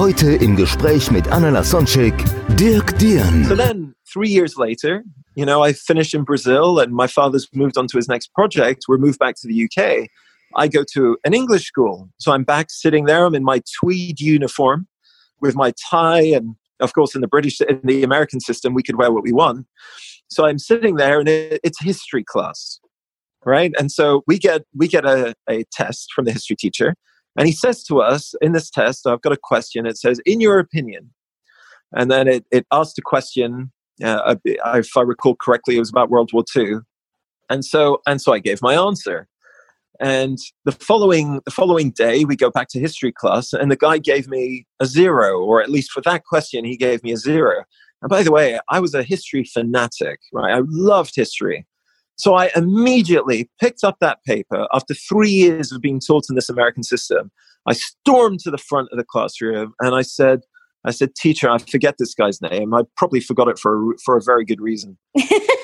Heute im Gespräch mit Anna Dirk. So then, three years later, you know, I finished in Brazil and my father's moved on to his next project. We're moved back to the UK. I go to an English school. So I'm back sitting there. I'm in my tweed uniform with my tie. And of course, in the British, in the American system, we could wear what we want. So I'm sitting there and it, it's history class. Right. And so we get, we get a, a test from the history teacher. And he says to us in this test, I've got a question. It says, in your opinion, and then it, it asked a question uh, if I recall correctly, it was about World War II, and so and so I gave my answer. And the following the following day, we go back to history class, and the guy gave me a zero, or at least for that question, he gave me a zero. And by the way, I was a history fanatic, right? I loved history. So I immediately picked up that paper after three years of being taught in this American system. I stormed to the front of the classroom and I said, I said, teacher, I forget this guy's name. I probably forgot it for a, for a very good reason.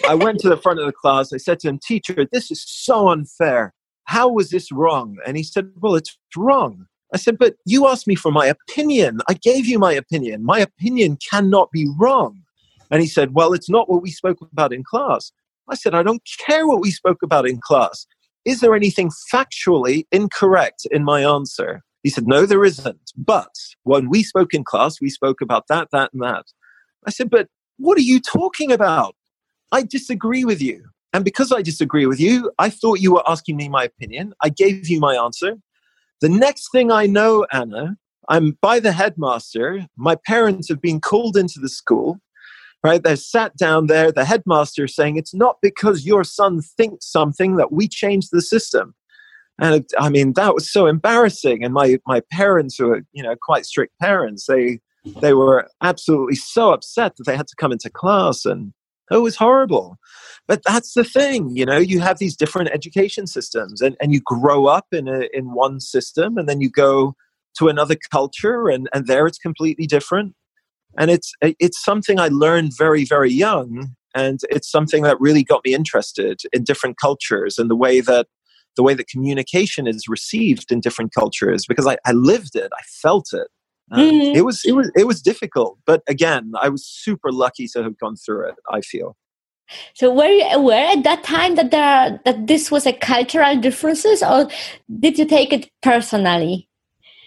I went to the front of the class. I said to him, teacher, this is so unfair. How was this wrong? And he said, well, it's wrong. I said, but you asked me for my opinion. I gave you my opinion. My opinion cannot be wrong. And he said, well, it's not what we spoke about in class. I said, I don't care what we spoke about in class. Is there anything factually incorrect in my answer? He said, No, there isn't. But when we spoke in class, we spoke about that, that, and that. I said, But what are you talking about? I disagree with you. And because I disagree with you, I thought you were asking me my opinion. I gave you my answer. The next thing I know, Anna, I'm by the headmaster. My parents have been called into the school right? They're sat down there, the headmaster saying, It's not because your son thinks something that we changed the system. And it, I mean, that was so embarrassing. And my, my parents were, you know, quite strict parents. They, they were absolutely so upset that they had to come into class and it was horrible. But that's the thing, you know, you have these different education systems and, and you grow up in, a, in one system and then you go to another culture and, and there it's completely different and it's it's something I learned very very young, and it's something that really got me interested in different cultures and the way that the way that communication is received in different cultures because I, I lived it, I felt it. Um, mm-hmm. It was it was it was difficult, but again, I was super lucky to have gone through it. I feel. So were you aware at that time that there that this was a cultural differences, or did you take it personally?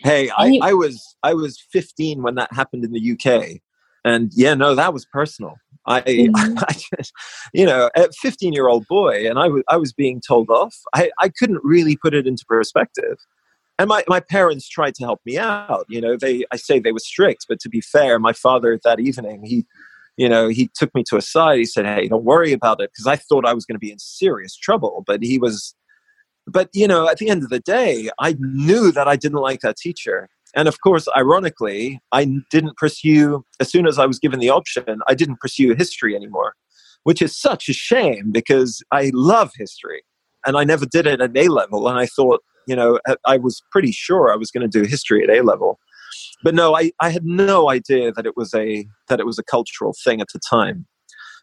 Hey, I, you, I was I was 15 when that happened in the UK, and yeah, no, that was personal. I, mm-hmm. I just, you know, a 15 year old boy, and I was I was being told off. I, I couldn't really put it into perspective. And my, my parents tried to help me out. You know, they I say they were strict, but to be fair, my father that evening he you know, he took me to a side. He said, "Hey, don't worry about it," because I thought I was going to be in serious trouble. But he was but you know at the end of the day i knew that i didn't like that teacher. And of course ironically i didn't pursue as soon as i was given the option i didn't pursue history anymore which is such a shame because i love history. And i never did it at a level. And i thought you know i was pretty sure i was going to do history at a level. But no I, I had no idea that it was a that it was a cultural thing at the time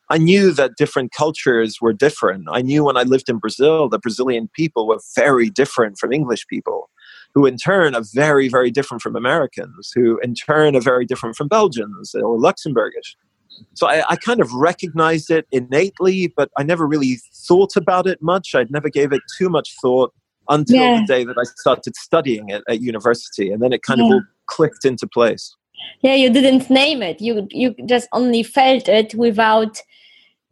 I knew that different cultures were different. I knew when I lived in Brazil, the Brazilian people were very different from English people, who in turn are very, very different from Americans, who in turn are very different from Belgians or Luxembourgish. So I, I kind of recognized it innately, but I never really thought about it much. I'd never gave it too much thought until yeah. the day that I started studying it at university, and then it kind yeah. of all clicked into place yeah you didn't name it you you just only felt it without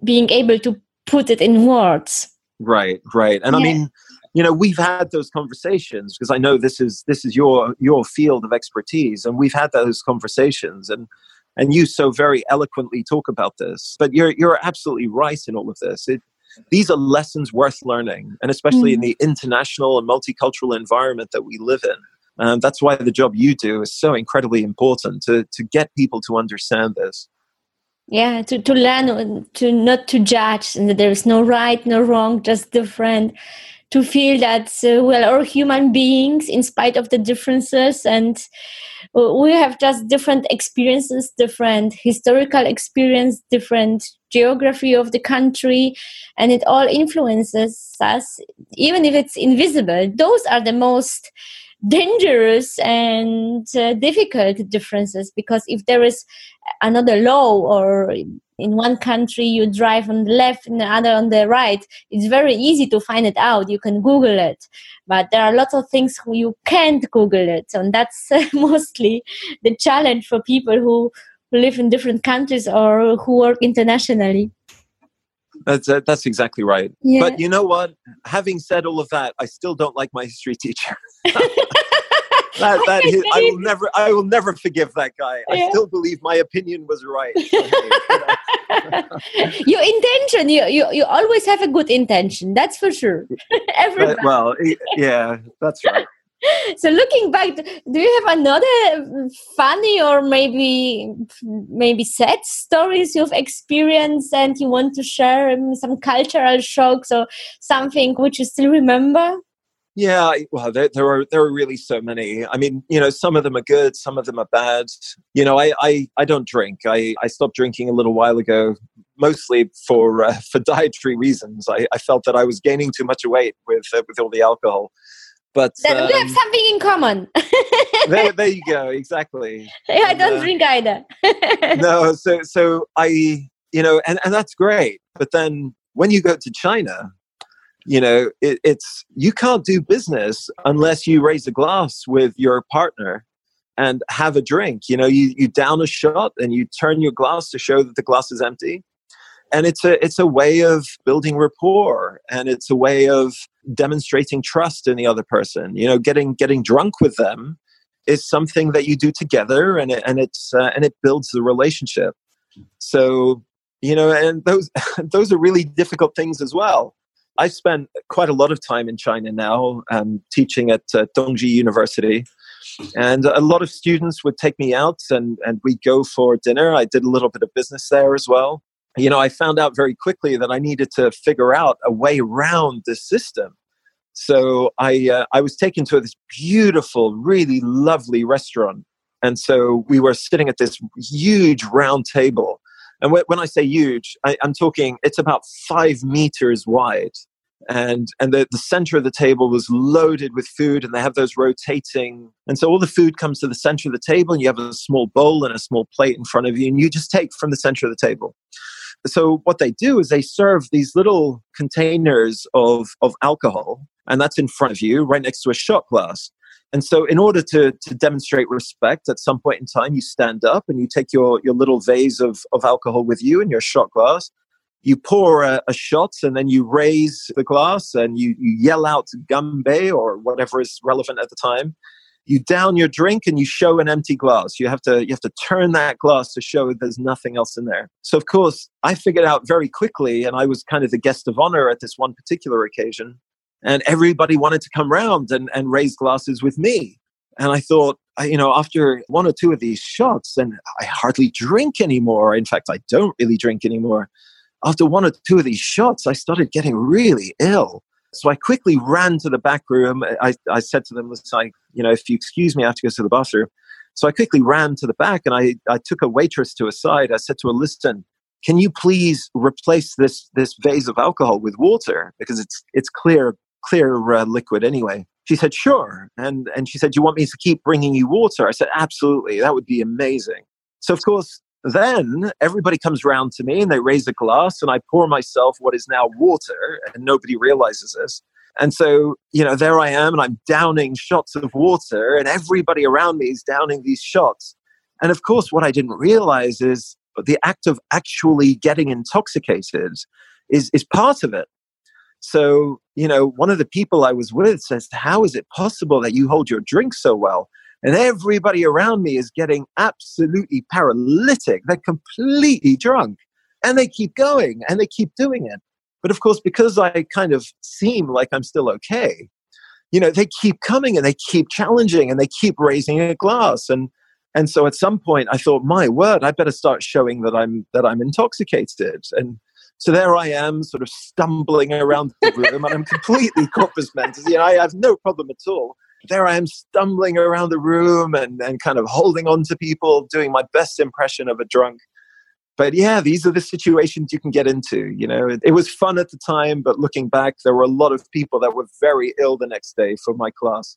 being able to put it in words right right and yeah. i mean you know we've had those conversations because i know this is this is your your field of expertise and we've had those conversations and and you so very eloquently talk about this but you're you're absolutely right in all of this it these are lessons worth learning, and especially Mm. in the international and multicultural environment that we live in. And that's why the job you do is so incredibly important to, to get people to understand this. Yeah to, to learn to not to judge and there is no right no wrong just different. To feel that uh, we're all human beings in spite of the differences and uh, we have just different experiences different historical experience different geography of the country and it all influences us. Even if it's invisible those are the most dangerous and uh, difficult differences because if there is another law or in one country you drive on the left in the other on the right it's very easy to find it out. You can google it. But there are lots of things you can't google it. And that's uh, mostly the challenge for people who live in different countries or who work internationally That's, uh, that's exactly right. yeah But you know what? Having said all of that, I still don't like my history teacher. that, that Okay, I will never, I will never forgive that guy. I still believe my opinion was right. So, hey, you know. your intention you, you you always have a good intention that's for sure everybody But, well, yeah, that's right. so looking back do you have another funny or maybe maybe sad stories you've experienced and you want to share um, some cultural shocks or something which you still remember Yeah, well, there, there are there are really so many. I mean, you know, some of them are good, some of them are bad. You know, I I, I don't drink. I, I stopped drinking a little while ago, mostly for uh, for dietary reasons. I, I felt that I was gaining too much weight with uh, with all the alcohol. But then we have um, something in common there, there you go. Exactly. i don't uh, drink either no, so so I you know, and and that's great. But then when you go to China, you know, it, it's you can't do business unless you raise a glass with your partner and have a drink. You know, you you down a shot and you turn your glass to show that the glass is empty. And it's a it's a way of building rapport and it's a way of demonstrating trust in the other person. You know, getting getting drunk with them is something that you do together and it, and it's uh, and it builds the relationship. So you know and those those are really difficult things as well. I spent quite a lot of time in china now um, teaching at uh, Tongji University and a lot of students would take me out and and we'd go for dinner. I did a little bit of business there as well you know i found out very quickly that i needed to figure out a way around the system. So I uh, I was taken to this beautiful, really lovely restaurant, and so we were sitting at this huge round table. And wh- when I say huge, I, I'm talking it's about five meters wide, and and the, the center of the table was loaded with food, and they have those rotating, and so all the food comes to the center of the table, and you have a small bowl and a small plate in front of you, and you just take from the center of the table so what they do is they serve these little containers of, of alcohol and that's in front of you right next to a shot glass. And so in order to, to demonstrate respect at some point in time you stand up and you take your, your little vase of, of alcohol with you and your shot glass. You pour a, a shot and then you raise the glass and you, you yell out ganbei or whatever is relevant at the time you down your drink and you show an empty glass. You have to you have to turn that glass to show there's nothing else in there. So of course i figured out very quickly and i was kind of the guest of honor at this one particular occasion and everybody wanted to come round and, and raise glasses with me. And i thought you know after one or two of these shots and i hardly drink anymore. In fact i don't really drink anymore. After one or two of these shots i started getting really ill so I quickly ran to the back room. I, I said to them, I, you know, if you excuse me, I have to go to the bathroom. So I quickly ran to the back and I, I took a waitress to a side. I said to her, listen, can you please replace this, this vase of alcohol with water? Because it's, it's clear, clear uh, liquid anyway. She said, sure. And, and she said, Do you want me to keep bringing you water? I said, absolutely. That would be amazing. So of course, then everybody comes round to me and they raise a glass and I pour myself what is now water and nobody realizes this. And so, you know, there I am and I'm downing shots of water and everybody around me is downing these shots. And of course, what I didn't realize is the act of actually getting intoxicated is, is part of it. So, you know, one of the people I was with says, How is it possible that you hold your drink so well? And everybody around me is getting absolutely paralytic. They're completely drunk. And they keep going and they keep doing it. But of course, because I kind of seem like I'm still okay, you know, they keep coming and they keep challenging and they keep raising a glass. And and so at some point I thought, my word, I better start showing that I'm that I'm intoxicated. And so there I am, sort of stumbling around the room, and I'm completely corpus mentis. You know, I have no problem at all. There I am stumbling around the room and, and kind of holding on to people, doing my best impression of a drunk but yeah, these are the situations you can get into. You know, it, it, was fun at the time, but looking back, there were a lot of people that were very ill the next day for my class.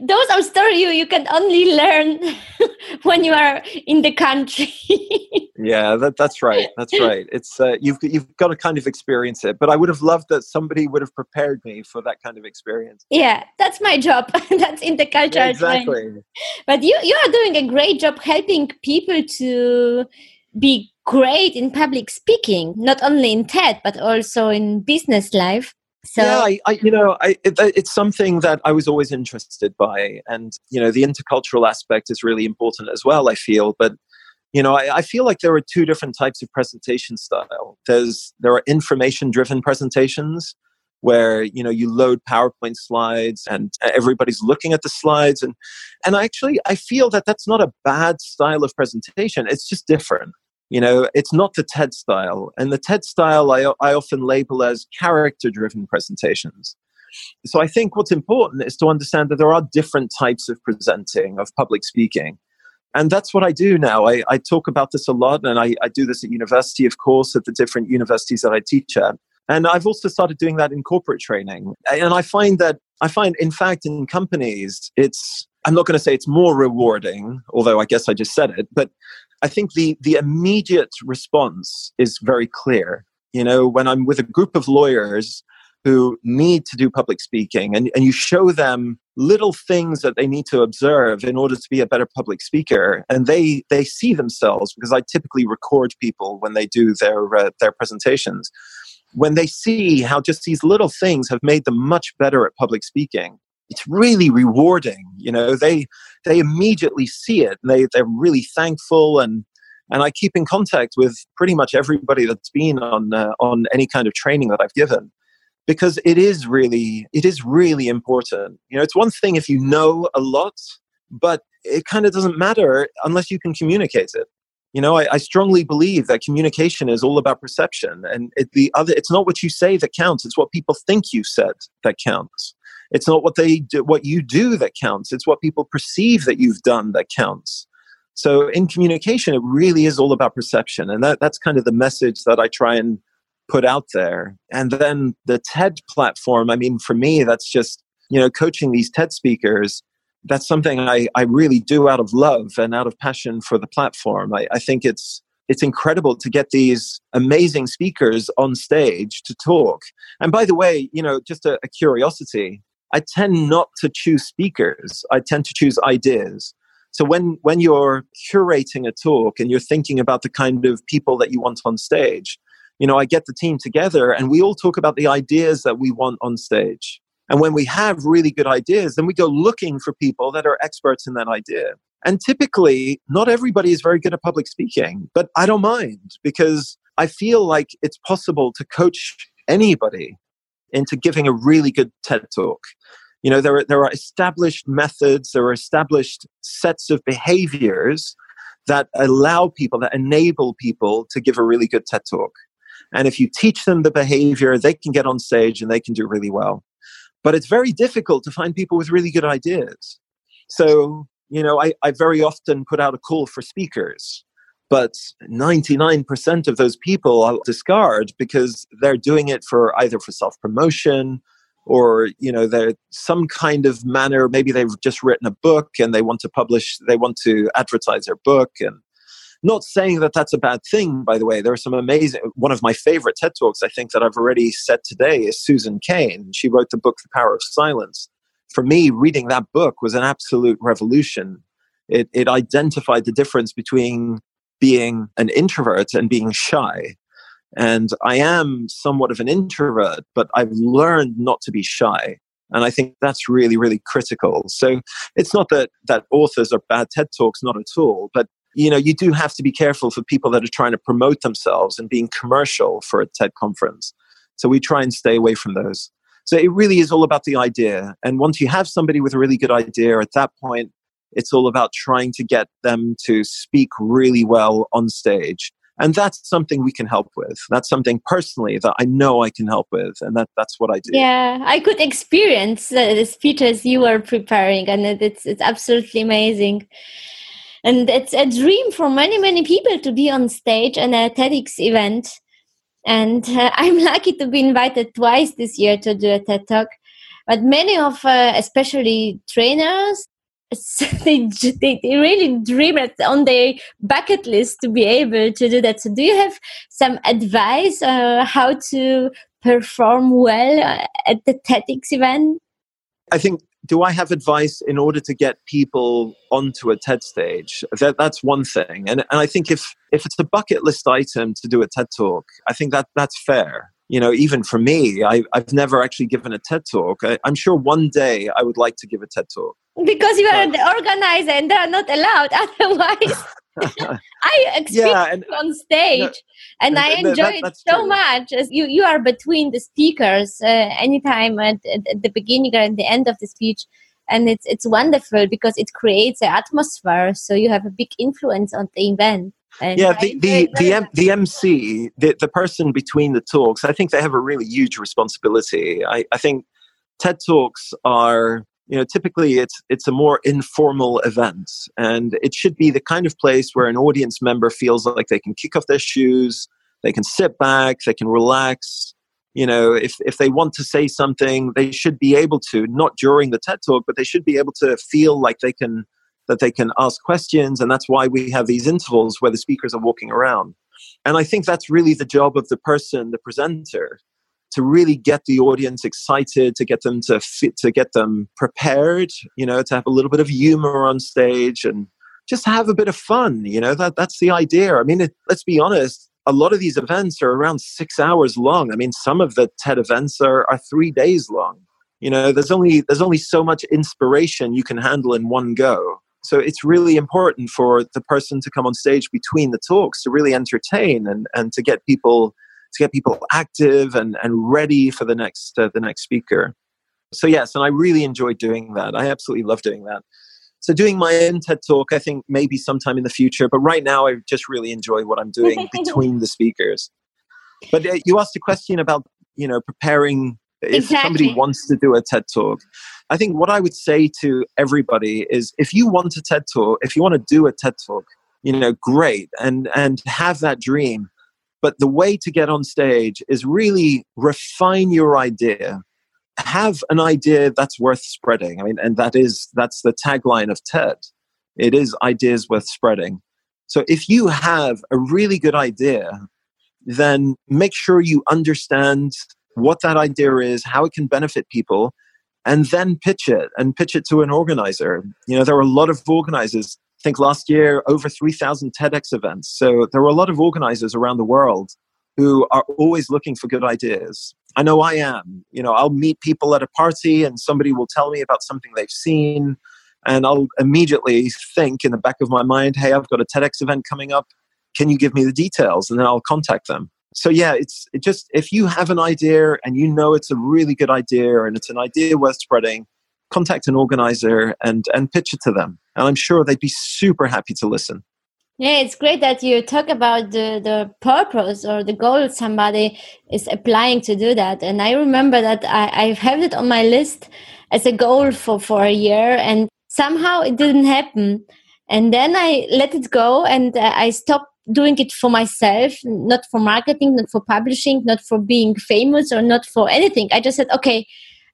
Those are stories you, you can only learn when you are in the country. yeah, that, that's right. That's right. It's uh, you've you've got to kind of experience it. But I would have loved that somebody would have prepared me for that kind of experience. Yeah, that's my job. that's in intercultural. Yeah, exactly. Training. But you you are doing a great job helping people to be great in public speaking, not only in TED, but also in business life. So yeah, I, I, you know, I, it, it's something that I was always interested by, and you know, the intercultural aspect is really important as well. I feel, but you know, I, I feel like there are two different types of presentation style. There's there are information-driven presentations where you know you load PowerPoint slides and uh, everybody's looking at the slides, and and actually I feel that that's not a bad style of presentation. It's just different. You know, it's not the TED style. And the TED style I, I often label as character driven presentations. So I think what's important is to understand that there are different types of presenting, of public speaking. And that's what I do now. I, I talk about this a lot, and I, I do this at university, of course, at the different universities that I teach at. And I've also started doing that in corporate training. And I find that, I find, in fact, in companies, it's, I'm not going to say it's more rewarding, although I guess I just said it, but I think the the immediate response is very clear. You know, when I'm with a group of lawyers who need to do public speaking and, and you show them little things that they need to observe in order to be a better public speaker and they they see themselves because i typically record people when they do their uh, their presentations when they see how just these little things have made them much better at public speaking it's really rewarding you know they they immediately see it and they, they're really thankful and and I keep in contact with pretty much everybody that's been on uh, on any kind of training that I've given because it is really it is really important. You know it's one thing if you know a lot but it kind of doesn't matter unless you can communicate it. You know I, I strongly believe that communication is all about perception and it, the other it's not what you say that counts it's what people think you said that counts it's not what they do, what you do that counts. It's what people perceive that you've done that counts. So in communication, it really is all about perception, and that, that's kind of the message that I try and put out there. And then the TED platform. I mean, for me, that's just you know coaching these TED speakers. That's something I, I really do out of love and out of passion for the platform. I, I think it's it's incredible to get these amazing speakers on stage to talk. And by the way, you know, just a, a curiosity, I tend not to choose speakers. I tend to choose ideas. So when when you're curating a talk and you're thinking about the kind of people that you want on stage, you know, I get the team together and we all talk about the ideas that we want on stage. And when we have really good ideas, then we go looking for people that are experts in that idea. And typically, not everybody is very good at public speaking, but I don't mind because I feel like it's possible to coach anybody into giving a really good TED talk. You know, there are, there are established methods, there are established sets of behaviors that allow people, that enable people to give a really good TED talk. And if you teach them the behavior, they can get on stage and they can do really well. But it's very difficult to find people with really good ideas. So, you know, I, I very often put out a call for speakers but 99% of those people I'll discard because they're doing it for either for self promotion or you know they're some kind of manner maybe they've just written a book and they want to publish they want to advertise their book. And not saying that that's a bad thing by the way. There are some amazing one of my favorite ted talks i think that i've already said today is susan cain. She wrote the book the power of silence. For me reading that book was an absolute revolution. It, it identified the difference between being an introvert and being shy. And I am somewhat of an introvert, but I've learned not to be shy. And I think that's really, really critical. So it's not that, that authors are bad TED Talks, not at all. But, you know, you do have to be careful for people that are trying to promote themselves and being commercial for a TED conference. So we try and stay away from those. So it really is all about the idea. And once you have somebody with a really good idea, at that point, it's all about trying to get them to speak really well on stage. And that's something we can help with. That's something personally that I know I can help with. And that, that's what I do. Yeah, I could experience uh, the speeches you were preparing, and it's, it's absolutely amazing. And it's a dream for many, many people to be on stage and a TEDx event and uh, I'm lucky to be invited twice this year to do a TED Talk. But many of, uh, especially trainers, they, they, they really dream it on their bucket list to be able to do that. So, do you have some advice uh, how to perform well uh, at the TEDx event? I think do I have advice in order to get people onto a TED stage? That, that's one thing. And, and I think if, if it's a bucket list item to do a TED talk, I think that that's fair. You know, even for me, I, I've never actually given a TED talk. I, I'm sure one day I would like to give a TED talk. Because you are the organizer and they're not allowed otherwise. I experienced yeah, and, on stage no, and I enjoy that, so true. much. As you, you are between the speakers uh, anytime at, at, the beginning or at the end of the speech. And it's, it's wonderful because it creates an atmosphere. So you have a big influence on the event. And yeah, the, the, the, M, the MC, the, the person between the talks, I think they have a really huge responsibility. I, I think TED Talks are you know typically it's it's a more informal event and it should be the kind of place where an audience member feels like they can kick off their shoes they can sit back they can relax. You know if if they want to say something they should be able to not during the ted talk but they should be able to feel like they can that they can ask questions and that's why we have these intervals where the speakers are walking around. And i think that's really the job of the person the presenter to really get the audience excited, to get them to fit, to get them prepared, you know, to have a little bit of humor on stage and just have a bit of fun. You know, that that's the idea. I mean, it, let's be honest. A lot of these events are around six hours long. I mean, some of the TED events are, are three days long. You know, there's only there's only so much inspiration you can handle in one go. So it's really important for the person to come on stage between the talks to really entertain and, and to get people to get people active and, and ready for the next uh, the next speaker. So yes, and I really enjoy doing that. I absolutely love doing that. So doing my own TED talk, I think maybe sometime in the future. But right now, I just really enjoy what I'm doing between the speakers. But uh, you asked a question about you know preparing if exactly. somebody wants to do a TED talk. I think what I would say to everybody is if you want a TED talk, if you want to do a TED talk, you know, great, and and have that dream. But the way to get on stage is really refine your idea. Have an idea that's worth spreading. I mean, and that is that's the tagline of TED. It is ideas worth spreading. So if you have a really good idea, then make sure you understand what that idea is, how it can benefit people, and then pitch it and pitch it to an organizer. You know, there are a lot of organizers think last year over 3,000 TEDx events. So there were a lot of organizers around the world who are always looking for good ideas. I know I am. You know, I'll meet people at a party and somebody will tell me about something they've seen. And I'll immediately think in the back of my mind, hey, I've got a TEDx event coming up. Can you give me the details? And then I'll contact them. So, yeah, it's it just if you have an idea and you know it's a really good idea and it's an idea worth spreading, contact an organizer and, and pitch it to them. And I'm sure they'd be super happy to listen. Yeah, it's great that you talk about the, the purpose or the goal somebody is applying to do that. And I remember that I, I have it on my list as a goal for, for a year and somehow it didn't happen. And then I let it go and uh, I stopped doing it for myself, not for marketing, not for publishing, not for being famous or not for anything. I just said, okay,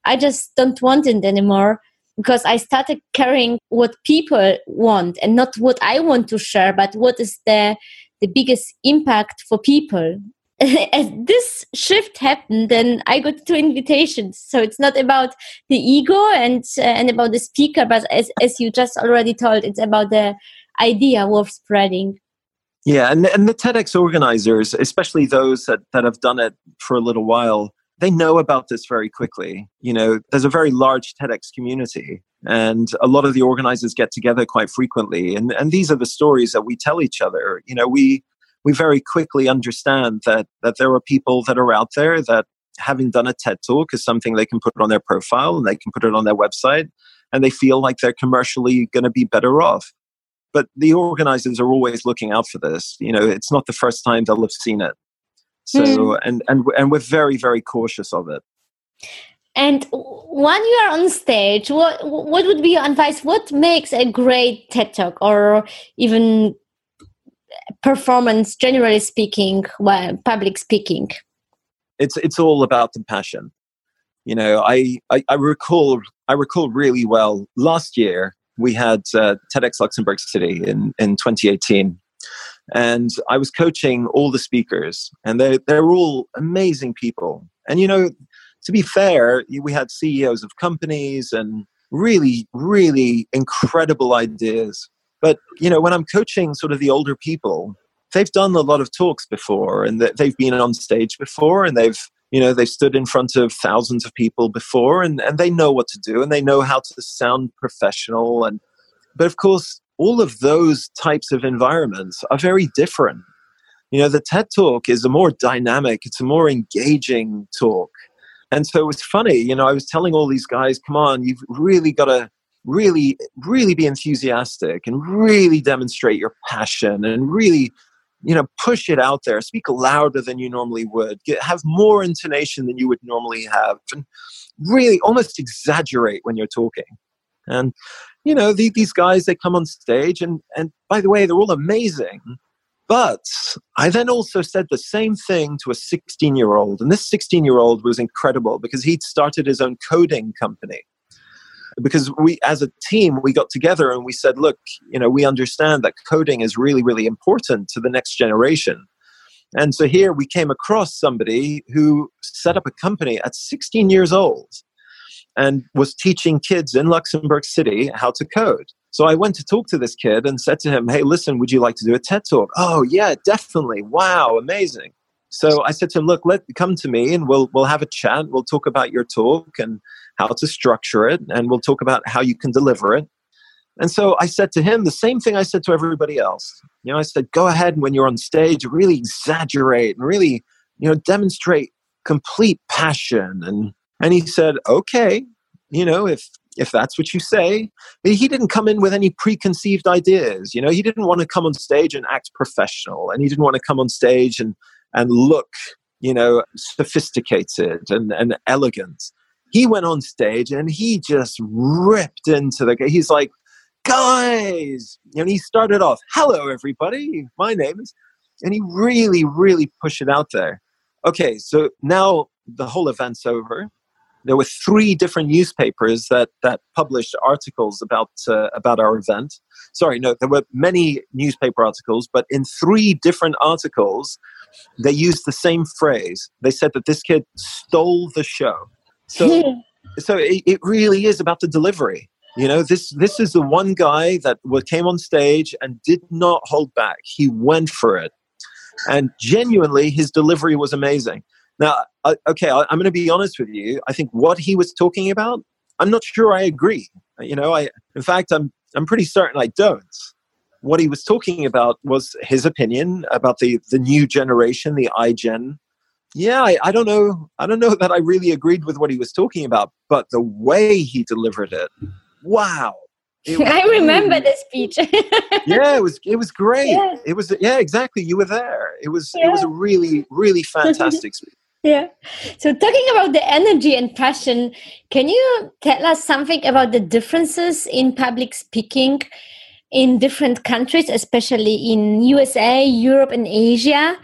I just don't want it anymore because I started caring what people want and not what I want to share, but what is the the biggest impact for people. As this shift happened, then I got two invitations. So it's not about the ego and uh, and about the speaker, but as as you just already told, it's about the idea worth spreading. Yeah, and and the TEDx organizers, especially those that that have done it for a little while, they know about this very quickly. You know, there's a very large TEDx community, and a lot of the organizers get together quite frequently. And, and these are the stories that we tell each other. You know, we we very quickly understand that that there are people that are out there that having done a TED talk is something they can put on their profile and they can put it on their website and they feel like they're commercially going to be better off. But the organizers are always looking out for this. You know, it's not the first time they'll have seen it. So, mm. and, and, and we're very, very cautious of it. And when you are on stage, what what would be your advice? What makes a great TED Talk or even performance, generally speaking, well, public speaking? It's it's all about the passion. You know, I, I, I recall I recall really well last year we had uh, TEDx Luxembourg City in in 2018, and I was coaching all the speakers, and they they're all amazing people. And you know, to be fair, we had CEOs of companies and really, really incredible ideas. But you know, when I'm coaching sort of the older people, they've done a lot of talks before, and they've been on stage before, and they've you know they've stood in front of thousands of people before, and, and they know what to do, and they know how to sound professional. And but of course, all of those types of environments are very different. You know, the TED Talk is a more dynamic, it's a more engaging talk. And so it was funny, you know, I was telling all these guys, come on, you've really got to really, really be enthusiastic and really demonstrate your passion and really, you know, push it out there. Speak louder than you normally would. Get, have more intonation than you would normally have. And really almost exaggerate when you're talking. And, you know, the, these guys, they come on stage and, and by the way, they're all amazing. But I then also said the same thing to a 16 year old. And this 16 year old was incredible because he'd started his own coding company. Because we, as a team, we got together and we said, look, you know, we understand that coding is really, really important to the next generation. And so here we came across somebody who set up a company at 16 years old and was teaching kids in Luxembourg City how to code. So I went to talk to this kid and said to him, Hey, listen, would you like to do a TED talk? Oh, yeah, definitely. Wow, amazing. So I said to him, Look, let come to me and we'll we'll have a chat. We'll talk about your talk and how to structure it, and we'll talk about how you can deliver it. And so I said to him the same thing I said to everybody else. You know, I said, go ahead and when you're on stage, really exaggerate and really, you know, demonstrate complete passion. And and he said, okay, you know, if if that's what you say. But he didn't come in with any preconceived ideas. You know, he didn't want to come on stage and act professional, and he didn't want to come on stage and and look, you know, sophisticated and, and elegant. He went on stage and he just ripped into the. He's like, guys, and he started off, "Hello, everybody. My name is," and he really, really pushed it out there. Okay, so now the whole event's over there were three different newspapers that that published articles about uh, about our event. Sorry, no, there were many newspaper articles, but in three different articles, they used the same phrase. They said that this kid stole the show. So, so it, it really is about the delivery. You know, this this is the one guy that came on stage and did not hold back. He went for it, and genuinely, his delivery was amazing. Now, uh, okay, I, am going to be honest with you. I think what he was talking about, I'm not sure I agree. You know, I in fact, I'm I'm pretty certain I don't. What he was talking about was his opinion about the the new generation, the iGen. Yeah, I, I don't know. I don't know that I really agreed with what he was talking about, but the way he delivered it, wow! It I remember the speech. yeah, it was it was great. Yeah. It was yeah, exactly. You were there. It was yeah. it was a really really fantastic speech yeah. So, talking about the energy and passion, can you tell us something about the differences in public speaking in different countries, especially in USA, Europe, and Asia?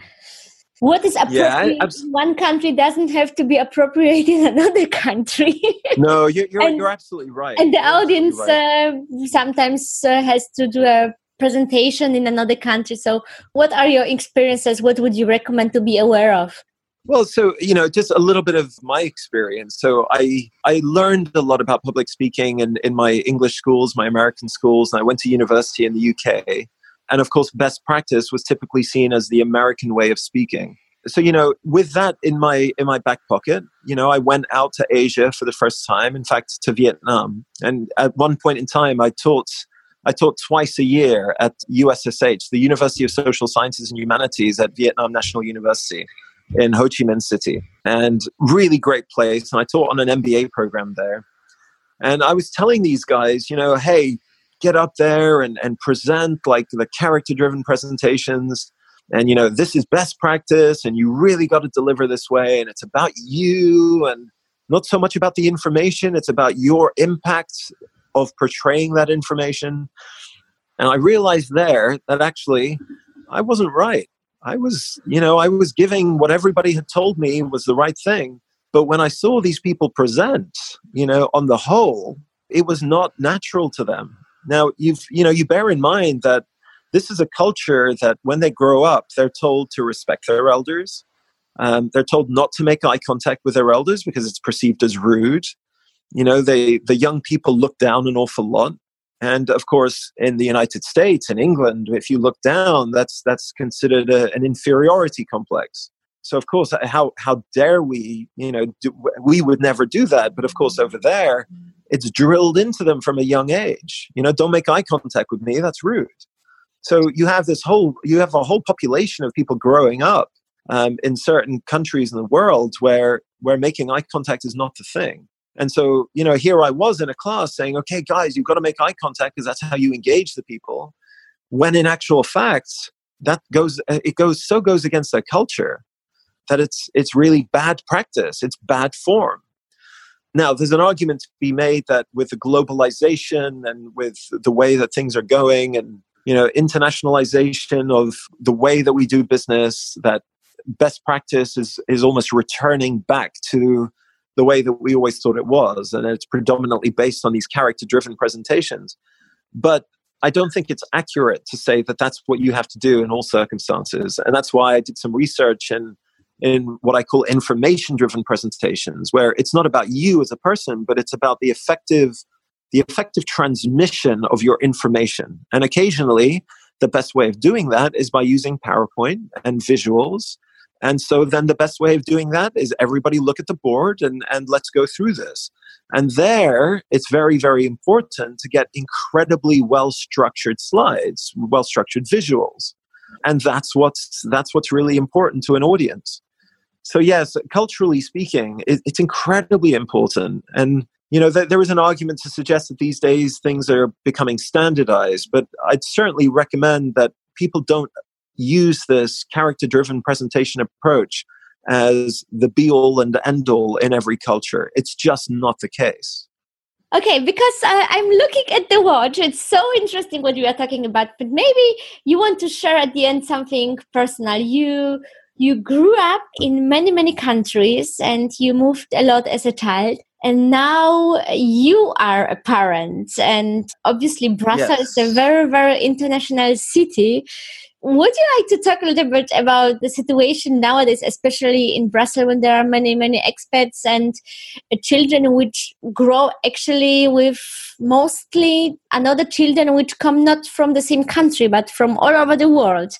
What is appropriate yeah, in one country doesn't have to be appropriate in another country. no, you're, you're, and, you're, absolutely right. And the you're audience right. uh, sometimes uh, has to do a presentation in another country. So, what are your experiences? What would you recommend to be aware of? Well, so you know, just a little bit of my experience. So I I learned a lot about public speaking in, in my English schools, my American schools, and I went to university in the UK. And of course, best practice was typically seen as the American way of speaking. So you know, with that in my in my back pocket, you know, I went out to Asia for the first time. In fact, to Vietnam. And at one point in time, I taught I taught twice a year at USSH, the University of Social Sciences and Humanities at Vietnam National University in Ho Chi Minh City, and really great place. And I taught on an MBA program there. And I was telling these guys, you know, hey, get up there and, and present like the character driven presentations. And, you know, this is best practice, and you really got to deliver this way. And it's about you and not so much about the information, it's about your impact of portraying that information. And I realized there that actually I wasn't right. I was, you know, I was giving what everybody had told me was the right thing. But when I saw these people present, you know, on the whole, it was not natural to them. Now, you've, you know, you bear in mind that this is a culture that when they grow up, they're told to respect their elders. Um, they're told not to make eye contact with their elders because it's perceived as rude. You know, they, the young people look down an awful lot. And of course, in the United States and England, if you look down, that's that's considered a, an inferiority complex. So of course, how how dare we? You know, do, we would never do that. But of course, over there, it's drilled into them from a young age. You know, don't make eye contact with me. That's rude. So you have this whole you have a whole population of people growing up um, in certain countries in the world where where making eye contact is not the thing. And so, you know, here I was in a class saying, okay, guys, you've got to make eye contact because that's how you engage the people. When in actual fact, that goes, uh, it goes, so goes against their culture that it's, it's really bad practice. It's bad form. Now, there's an argument to be made that with the globalization and with the way that things are going and, you know, internationalization of the way that we do business, that best practice is, is almost returning back to the way that we always thought it was. And it's predominantly based on these character driven presentations. But I don't think it's accurate to say that that's what you have to do in all circumstances. And that's why I did some research in, in what I call information driven presentations, where it's not about you as a person, but it's about the effective, the effective transmission of your information. And occasionally, the best way of doing that is by using PowerPoint and visuals and so then the best way of doing that is everybody look at the board and, and let's go through this. And there, it's very, very important to get incredibly well structured slides, well structured visuals. And that's what's, that's what's really important to an audience. So, yes, culturally speaking, it, it's incredibly important. And, you know, th- there is an argument to suggest that these days things are becoming standardized, but I'd certainly recommend that people don't use this character driven presentation approach as the be all and end all in every culture. It's just not the case. Okay, because I, I'm looking at the watch. It's so interesting what you are talking about, but maybe you want to share at the end something personal. You you grew up in many many countries and you moved a lot as a child and now you are a parent and obviously brussels yes. is a very very international city would you like to talk a little bit about the situation nowadays, especially in Brussels, when there are many, many expats and uh, children which grow actually with mostly another children which come not from the same country but from all over the world?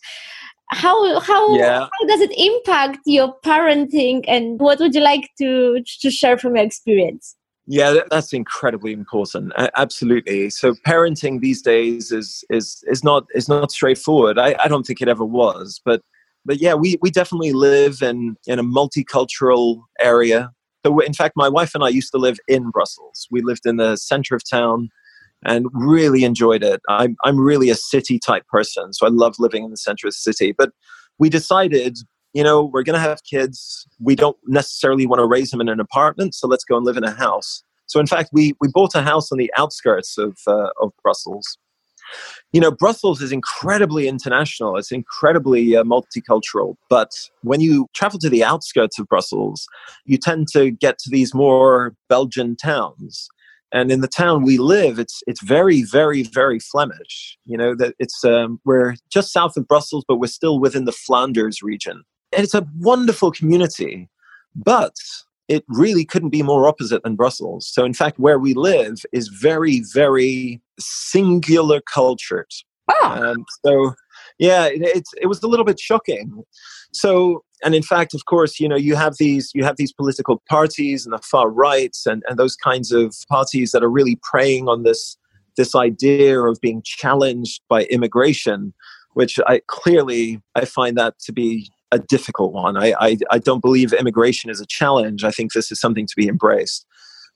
How how yeah. how does it impact your parenting, and what would you like to to share from your experience? Yeah, that's incredibly important. absolutely. So parenting these days is is is not is not straightforward. I, I don't think it ever was, but but yeah, we we definitely live in in a multicultural area. So in fact, my wife and I used to live in Brussels. We lived in the center of town and really enjoyed it. I'm I'm really a city type person, so I love living in the center of the city. But we decided you know, we're going to have kids. We don't necessarily want to raise them in an apartment, so let's go and live in a house. So, in fact, we, we bought a house on the outskirts of, uh, of Brussels. You know, Brussels is incredibly international, it's incredibly uh, multicultural. But when you travel to the outskirts of Brussels, you tend to get to these more Belgian towns. And in the town we live, it's it's very, very, very Flemish. You know that it's um, we're just south of Brussels, but we're still within the Flanders region it's a wonderful community, but it really couldn't be more opposite than Brussels. So, in fact, where we live is very, very singular cultured. Um, so, yeah, it, it's it was a little bit shocking. So, and in fact, of course, you know, you have these you have these political parties and the far rights and, and those kinds of parties that are really preying on this this idea of being challenged by immigration, which I clearly I find that to be a difficult one. I, I, I don't believe immigration is a challenge. I think this is something to be embraced.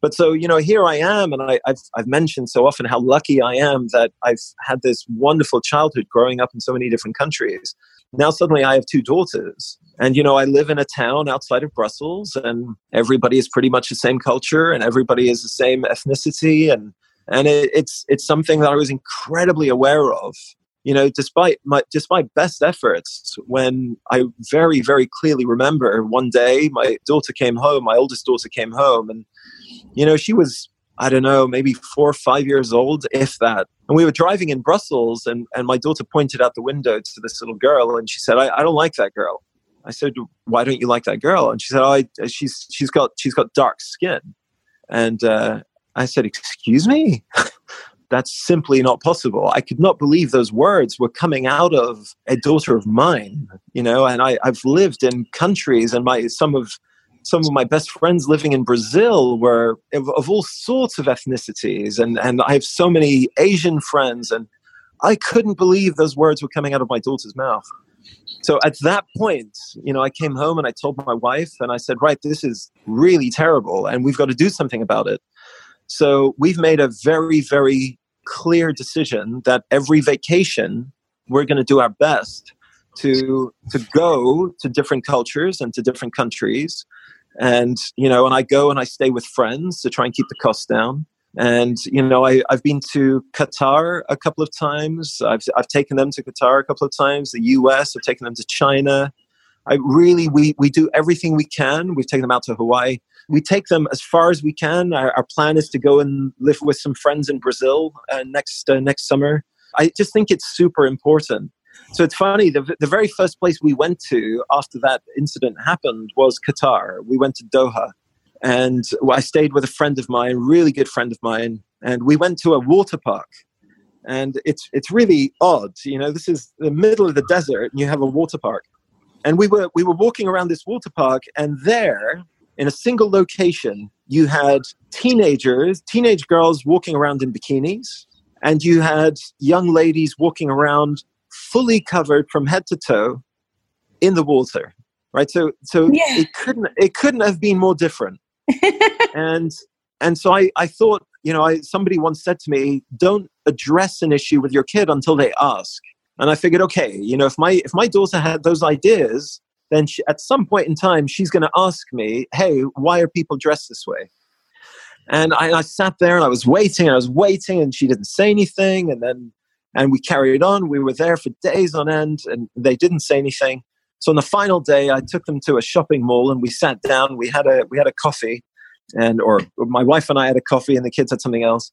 But so, you know, here I am, and I, have I've mentioned so often how lucky I am that I've had this wonderful childhood growing up in so many different countries. Now, suddenly, I have two daughters. And, you know, I live in a town outside of Brussels, and everybody is pretty much the same culture, and everybody is the same ethnicity. And, and it, it's, it's something that I was incredibly aware of you know, despite my despite best efforts, when I very very clearly remember one day my daughter came home, my oldest daughter came home, and you know, she was, I don't know, maybe four or five years old, if that. And we were driving in Brussels, and, and my daughter pointed out the window to this little girl, and she said, I, I don't like that girl. I said, "Why don't you like that girl?" And she said, "Oh, I, she's she's got she's got dark skin." And uh, I said, "Excuse me." That's simply not possible. I could not believe those words were coming out of a daughter of mine, you know. And I, I've lived in countries, and my some of some of my best friends living in Brazil were of, of, all sorts of ethnicities, and, and I have so many Asian friends, and I couldn't believe those words were coming out of my daughter's mouth. So at that point, you know, I came home and I told my wife, and I said, right, this is really terrible, and we've got to do something about it. So we've made a very, very clear decision that every vacation we're going to do our best to to go to different cultures and to different countries. And you know and i go and i stay with friends to try and keep the costs down. And you know I, i've been to qatar a couple of times. I've, I've taken them to qatar a couple of times. The us i've taken them to china i really we, we do everything we can we've taken them out to hawaii we take them as far as we can our, our plan is to go and live with some friends in brazil uh, next uh, next summer i just think it's super important so it's funny, the, the very first place we went to after that incident happened was Qatar. We went to Doha. And I stayed with a friend of mine, really good friend of mine, and we went to a water park. And it's, it's really odd. You know, this is the middle of the desert, and you have a water park. And we were, we were walking around this water park, and there, in a single location, you had teenagers, teenage girls walking around in bikinis, and you had young ladies walking around fully covered from head to toe in the water right? So so yeah. it couldn't it couldn't have been more different. And and so i i thought you know I, somebody once said to me don't address an issue with your kid until they ask and i figured okay you know if my if my daughter had those ideas then she, at some point in time she's going to ask me hey why are people dressed this way and I, I sat there and i was waiting and i was waiting and she didn't say anything and then and we carried on. We were there for days on end, and they didn't say anything. So on the final day, I took them to a shopping mall, and we sat down. We had a we had a coffee, and or my wife and I had a coffee, and the kids had something else.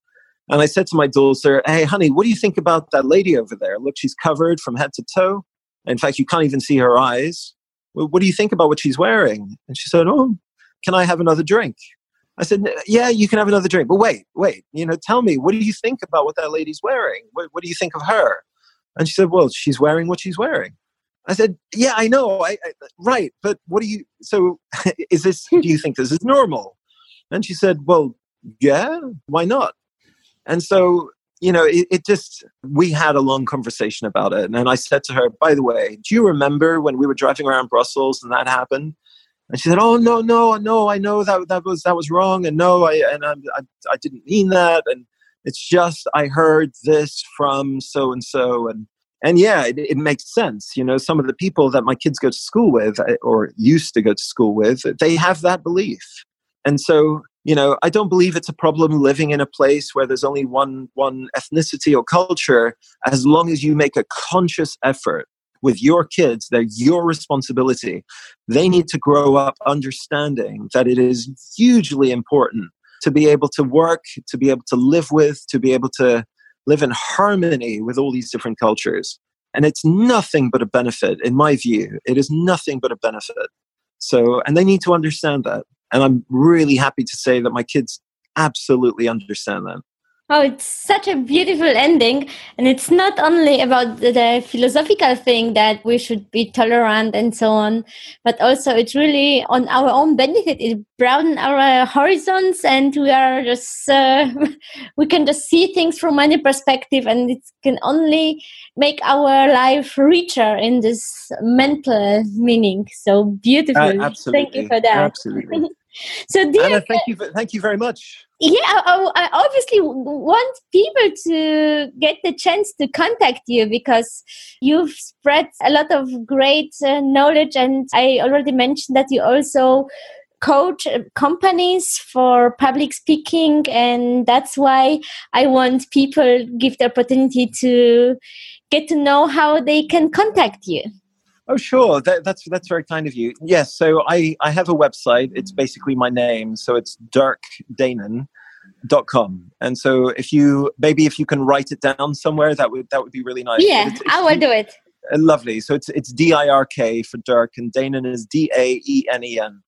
And I said to my daughter, "Hey, honey, what do you think about that lady over there? Look, she's covered from head to toe. In fact, you can't even see her eyes. What do you think about what she's wearing?" And she said, "Oh, can I have another drink?" I said, yeah, you can have another drink. But wait, wait, you know, tell me, what do you think about what that lady's wearing? What, what do you think of her? And she said, well, she's wearing what she's wearing. I said, yeah, I know. I, I, right. But what do you, so is this, do you think this is normal? And she said, well, yeah, why not? And so, you know, it, it just, we had a long conversation about it. And I said to her, by the way, do you remember when we were driving around Brussels and that happened? And she said, "Oh no, no, no! I know that that was that was wrong, and no, I and I, I, I didn't mean that, and it's just I heard this from so and so, and and yeah, it, it, makes sense. You know, some of the people that my kids go to school with eh, or used to go to school with, they have that belief, and so you know, I don't believe it's a problem living in a place where there's only one one ethnicity or culture, as long as you make a conscious effort with your kids. They're your responsibility. They need to grow up understanding that it is hugely important to be able to work, to be able to live with, to be able to live in harmony with all these different cultures. And it's nothing but a benefit, in my view. It is nothing but a benefit. So, and they need to understand that. And I'm really happy to say that my kids absolutely understand that. Oh, it's such a beautiful ending. And it's not only about the, the, philosophical thing that we should be tolerant and so on, but also it's really on our own benefit. It broadens our horizons and we are just, uh, we can just see things from many perspectives and it can only make our life richer in this mental meaning. So beautiful. Uh, absolutely. Thank you for that. Absolutely. so, dear, Anna, thank you. Thank you very much yeah I, I, obviously want people to get the chance to contact you because you've spread a lot of great uh, knowledge and i already mentioned that you also coach uh, companies for public speaking and that's why i want people give the opportunity to get to know how they can contact you Oh, sure. That, that's that's very kind of you. Yes. So I I have a website. It's basically my name. So it's dirkdaenen.com. And so if you maybe if you can write it down somewhere, that would that would be really nice. Yeah, it's, it's, I will do it. Uh, lovely. So it's it's D I R K for Dirk, and Daenen is D A E N E N.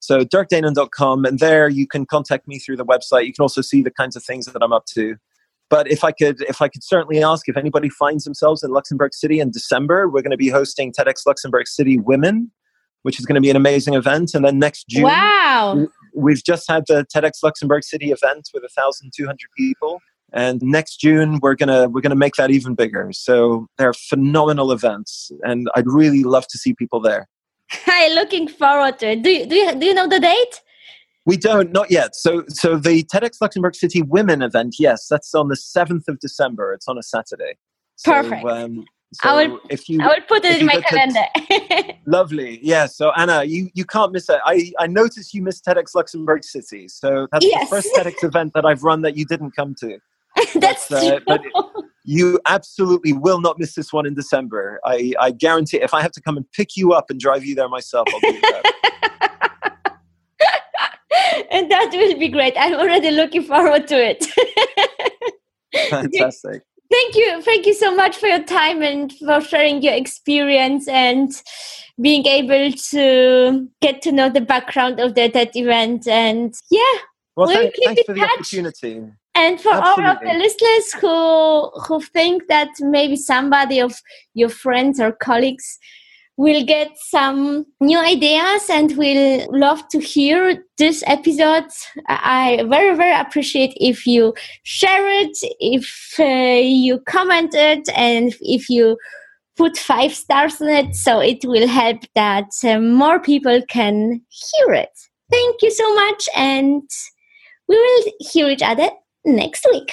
So dirkdaenen.com, and there you can contact me through the website. You can also see the kinds of things that I'm up to. But if I could, if I could certainly ask if anybody finds themselves in Luxembourg City in December, we're going to be hosting TEDx Luxembourg City Women, which is going to be an amazing event. And then next June, wow, we've just had the TEDx Luxembourg City event with 1,200 people. And next June we're gonna we're gonna make that even bigger. So they're phenomenal events, and I'd really love to see people there. Hi, looking forward to it. Do you, do you, do you know the date? We don't, not yet. So, so the TEDx Luxembourg City Women event, yes, that's on the seventh of December. It's on a Saturday. So, Perfect. Um, so I would, If you, I will put it in my calendar. Lovely. Yeah. So Anna, you you can't miss it. I I noticed you missed TEDx Luxembourg City. So that's yes. the first TEDx event that I've run that you didn't come to. that's but, uh, but you absolutely will not miss this one in December. I I guarantee. If I have to come and pick you up and drive you there myself, I'll do that. and that will be great. I'm already looking forward to it. Fantastic. Thank you. Thank you so much for your time and for sharing your experience and being able to get to know the background of the, that event. And yeah, well, we'll thank, thanks for the opportunity. And for Absolutely. all of the listeners who who think that maybe somebody of your friends or colleagues we'll get some new ideas and we'll love to hear this episode. I very, very appreciate if you share it, if uh, you comment it, and if you put five stars on it so it will help that uh, more people can hear it. Thank you so much, and we will hear each other next week.